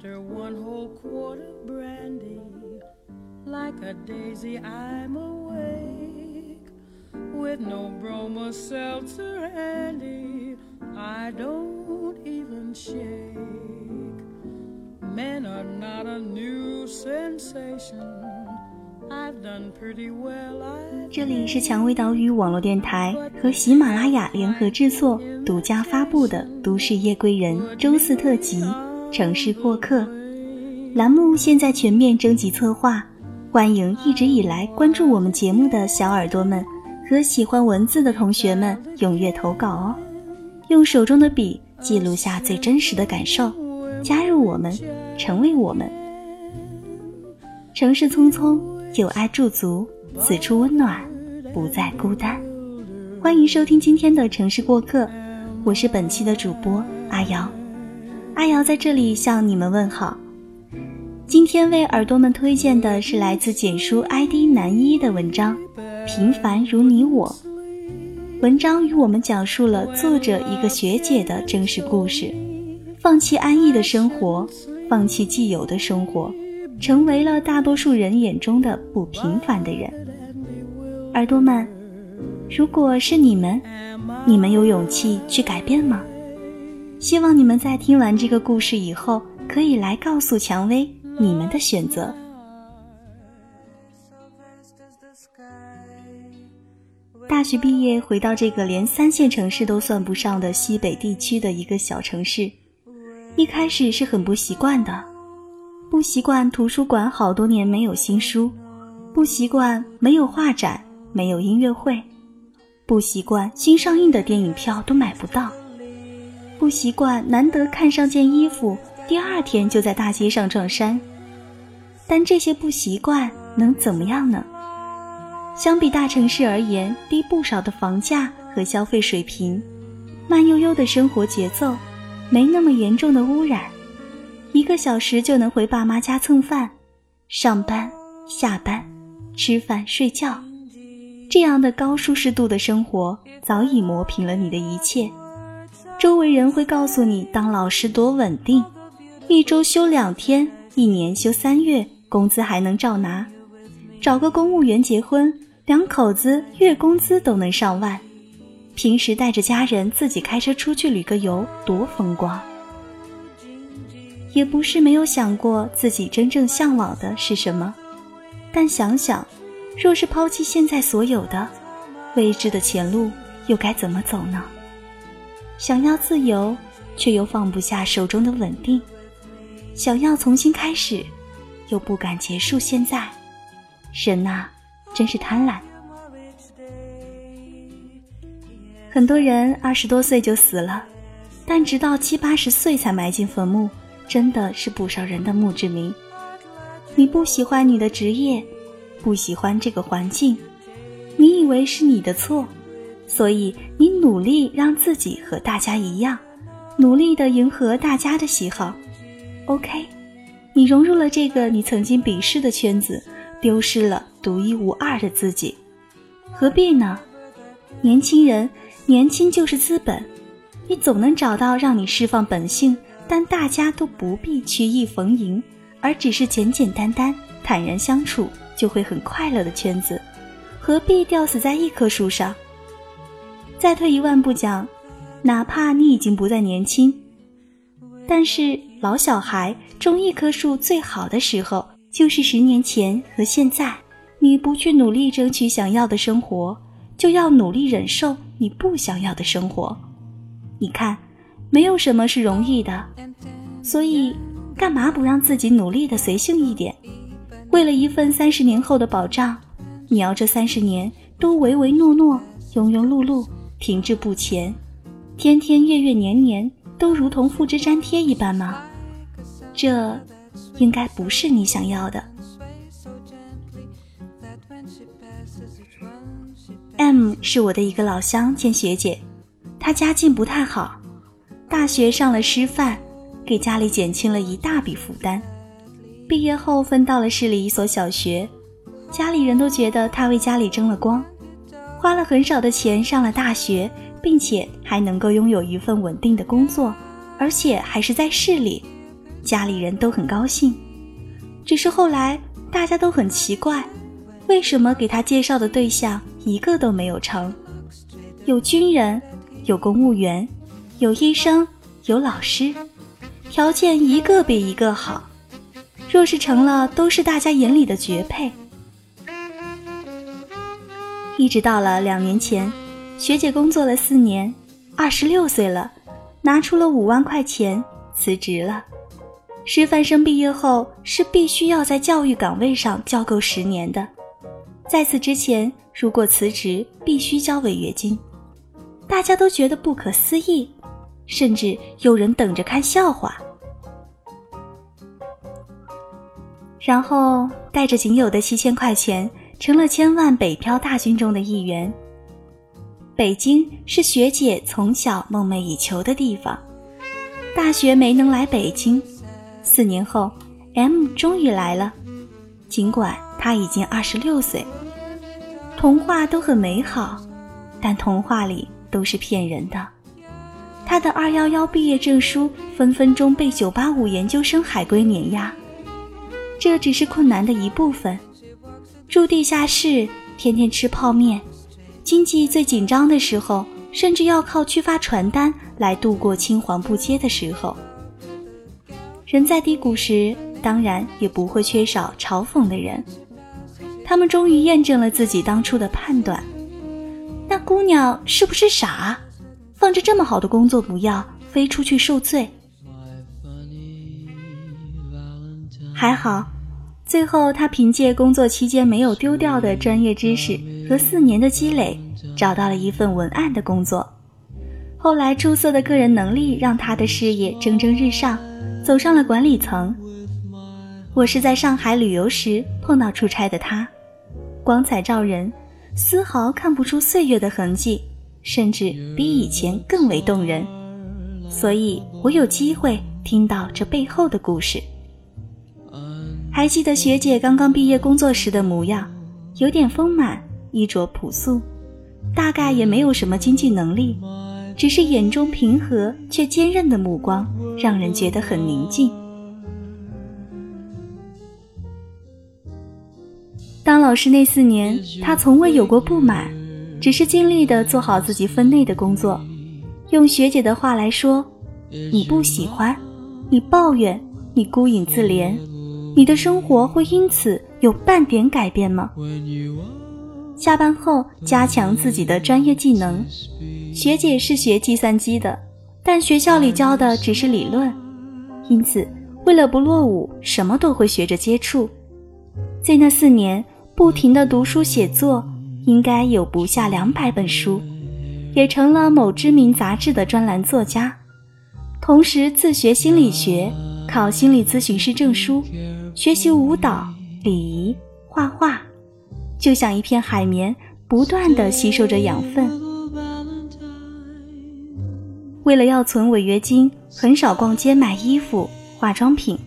After one whole quart of brandy, like a daisy, I'm awake. With no bromo seltzer handy, I don't even shake. Men are not a new sensation. I've done pretty well. I 这里是蔷薇岛屿网络电台和喜马拉雅联合制作、独家发布的《都市夜归人》周四特辑《城市过客》栏目，现在全面征集策划，欢迎一直以来关注我们节目的小耳朵们和喜欢文字的同学们踊跃投稿哦，用手中的笔记录下最真实的感受，加入我们，成为我们。城市匆匆，有爱驻足，此处温暖，不再孤单。欢迎收听今天的城市过客，我是本期的主播阿瑶。阿瑶在这里向你们问好。今天为耳朵们推荐的是来自简书 ID 男一的文章《平凡如你我》。文章与我们讲述了作者一个学姐的真实故事：放弃安逸的生活，放弃既有的生活。成为了大多数人眼中的不平凡的人。耳朵们，如果是你们，你们有勇气去改变吗？希望你们在听完这个故事以后，可以来告诉蔷薇你们的选择。大学毕业，回到这个连三线城市都算不上的西北地区的一个小城市，一开始是很不习惯的。不习惯图书馆好多年没有新书，不习惯没有画展、没有音乐会，不习惯新上映的电影票都买不到，不习惯难得看上件衣服，第二天就在大街上撞衫。但这些不习惯能怎么样呢？相比大城市而言，低不少的房价和消费水平，慢悠悠的生活节奏，没那么严重的污染。一个小时就能回爸妈家蹭饭、上班、下班、吃饭、睡觉，这样的高舒适度的生活早已磨平了你的一切。周围人会告诉你，当老师多稳定，一周休两天，一年休三月，工资还能照拿。找个公务员结婚，两口子月工资都能上万。平时带着家人自己开车出去旅个游，多风光。也不是没有想过自己真正向往的是什么，但想想，若是抛弃现在所有的，未知的前路又该怎么走呢？想要自由，却又放不下手中的稳定；想要重新开始，又不敢结束现在。人呐，真是贪婪。很多人二十多岁就死了，但直到七八十岁才埋进坟墓。真的是不少人的墓志铭。你不喜欢你的职业，不喜欢这个环境，你以为是你的错，所以你努力让自己和大家一样，努力的迎合大家的喜好。OK，你融入了这个你曾经鄙视的圈子，丢失了独一无二的自己，何必呢？年轻人，年轻就是资本，你总能找到让你释放本性。但大家都不必曲意逢迎，而只是简简单单、坦然相处，就会很快乐的圈子，何必吊死在一棵树上？再退一万步讲，哪怕你已经不再年轻，但是老小孩种一棵树最好的时候，就是十年前和现在。你不去努力争取想要的生活，就要努力忍受你不想要的生活。你看。没有什么是容易的，所以干嘛不让自己努力的随性一点？为了一份三十年后的保障，你要这三十年都唯唯诺诺、庸庸碌碌、停滞不前，天天月月年年都如同复制粘贴一般吗？这应该不是你想要的。M 是我的一个老乡兼学姐，她家境不太好。大学上了师范，给家里减轻了一大笔负担。毕业后分到了市里一所小学，家里人都觉得她为家里争了光，花了很少的钱上了大学，并且还能够拥有一份稳定的工作，而且还是在市里。家里人都很高兴。只是后来大家都很奇怪，为什么给他介绍的对象一个都没有成？有军人，有公务员，有医生，有老师，条件一个比一个好。若是成了，都是大家眼里的绝配。一直到了两年前，学姐工作了四年，二十六岁了，拿出了五万块钱辞职了。师范生毕业后是必须要在教育岗位上教够十年的，在此之前，如果辞职必须交违约金。大家都觉得不可思议，甚至有人等着看笑话。然后带着仅有的七千块钱。成了千万北漂大军中的一员。北京是学姐从小梦寐以求的地方，大学没能来北京，四年后，M 终于来了。尽管他已经二十六岁，童话都很美好，但童话里都是骗人的。他的二幺幺毕业证书分分钟被九八五研究生海归碾压，这只是困难的一部分。住地下室，天天吃泡面，经济最紧张的时候，甚至要靠去发传单来度过青黄不接的时候。人在低谷时，当然也不会缺少嘲讽的人。他们终于验证了自己当初的判断：那姑娘是不是傻？放着这么好的工作不要，飞出去受罪？还好。最后，他凭借工作期间没有丢掉的专业知识和四年的积累，找到了一份文案的工作。后来，出色的个人能力让他的事业蒸蒸日上，走上了管理层。我是在上海旅游时碰到出差的他，光彩照人，丝毫看不出岁月的痕迹，甚至比以前更为动人。所以我有机会听到这背后的故事。还记得学姐刚刚毕业工作时的模样，有点丰满，衣着朴素，大概也没有什么经济能力，只是眼中平和却坚韧的目光，让人觉得很宁静。当老师那四年，他从未有过不满，只是尽力的做好自己分内的工作。用学姐的话来说，你不喜欢，你抱怨，你孤影自怜。你的生活会因此有半点改变吗？下班后加强自己的专业技能。学姐是学计算机的，但学校里教的只是理论，因此为了不落伍，什么都会学着接触。在那四年，不停的读书写作，应该有不下两百本书，也成了某知名杂志的专栏作家。同时自学心理学，考心理咨询师证书。学习舞蹈、礼仪、画画，就像一片海绵，不断的吸收着养分。为了要存违约金，很少逛街买衣服、化妆品，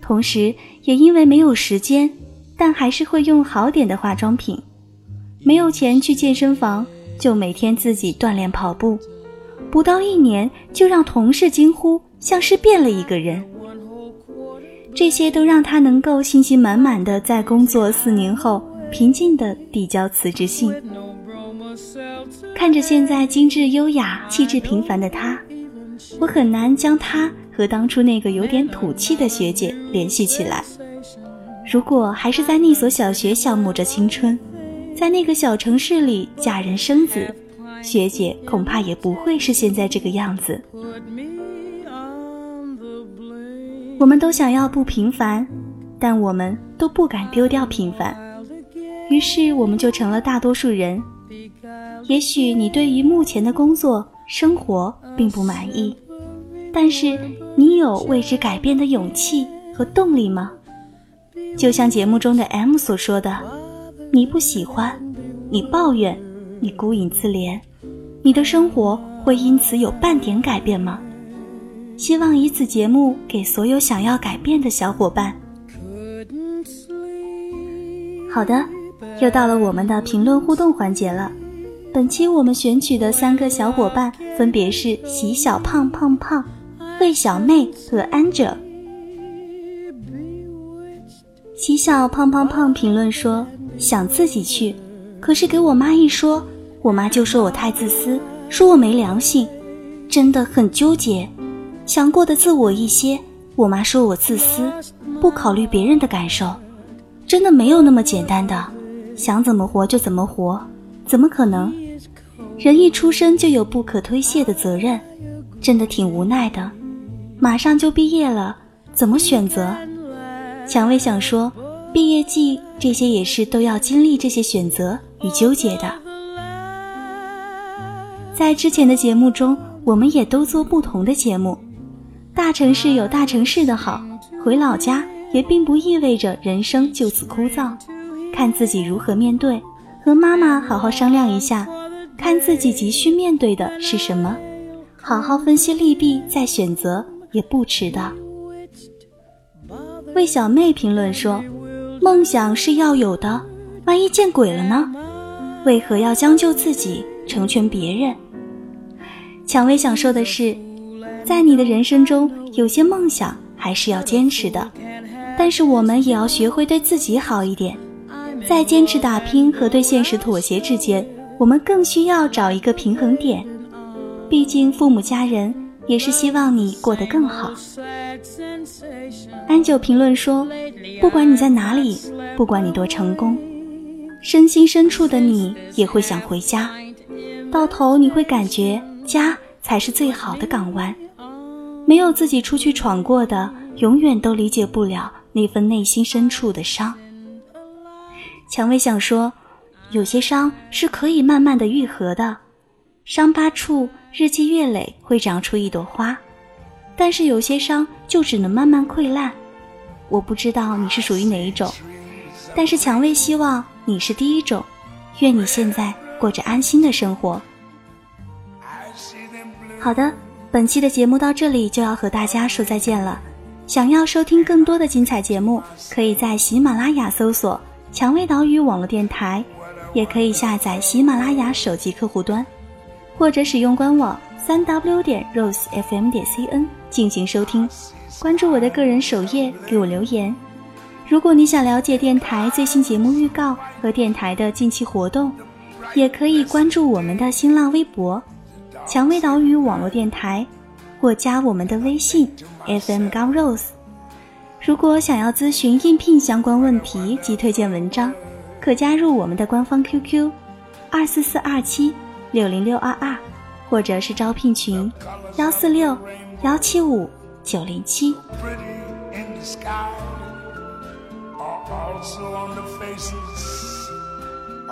同时也因为没有时间，但还是会用好点的化妆品。没有钱去健身房，就每天自己锻炼跑步，不到一年就让同事惊呼，像是变了一个人。这些都让他能够信心满满的在工作四年后平静的递交辞职信。看着现在精致优雅、气质平凡的他，我很难将他和当初那个有点土气的学姐联系起来。如果还是在那所小学消磨着青春，在那个小城市里嫁人生子，学姐恐怕也不会是现在这个样子。我们都想要不平凡，但我们都不敢丢掉平凡，于是我们就成了大多数人。也许你对于目前的工作生活并不满意，但是你有为之改变的勇气和动力吗？就像节目中的 M 所说的：“你不喜欢，你抱怨，你孤影自怜，你的生活会因此有半点改变吗？”希望以此节目给所有想要改变的小伙伴。好的，又到了我们的评论互动环节了。本期我们选取的三个小伙伴分别是喜小胖胖胖、魏小妹和安哲。喜小胖胖胖评论说想自己去，可是给我妈一说，我妈就说我太自私，说我没良心，真的很纠结。想过得自我一些，我妈说我自私，不考虑别人的感受，真的没有那么简单的，想怎么活就怎么活，怎么可能？人一出生就有不可推卸的责任，真的挺无奈的。马上就毕业了，怎么选择？蔷薇想说，毕业季这些也是都要经历这些选择与纠结的。在之前的节目中，我们也都做不同的节目。大城市有大城市的好，回老家也并不意味着人生就此枯燥，看自己如何面对，和妈妈好好商量一下，看自己急需面对的是什么，好好分析利弊再选择也不迟的。魏小妹评论说：“梦想是要有的，万一见鬼了呢？为何要将就自己，成全别人？”蔷薇想说的是。在你的人生中，有些梦想还是要坚持的，但是我们也要学会对自己好一点。在坚持打拼和对现实妥协之间，我们更需要找一个平衡点。毕竟父母家人也是希望你过得更好。安九评论说：“不管你在哪里，不管你多成功，身心深处的你也会想回家。到头你会感觉家才是最好的港湾。”没有自己出去闯过的，永远都理解不了那份内心深处的伤。蔷薇想说，有些伤是可以慢慢的愈合的，伤疤处日积月累会长出一朵花，但是有些伤就只能慢慢溃烂。我不知道你是属于哪一种，但是蔷薇希望你是第一种。愿你现在过着安心的生活。好的。本期的节目到这里就要和大家说再见了。想要收听更多的精彩节目，可以在喜马拉雅搜索“蔷薇岛屿网络电台”，也可以下载喜马拉雅手机客户端，或者使用官网三 w 点 rosefm 点 cn 进行收听。关注我的个人首页，给我留言。如果你想了解电台最新节目预告和电台的近期活动，也可以关注我们的新浪微博。蔷薇岛屿网络电台，或加我们的微信 FM 高 rose。如果想要咨询应聘相关问题及推荐文章，可加入我们的官方 QQ 二四四二七六零六二二，或者是招聘群幺四六幺七五九零七。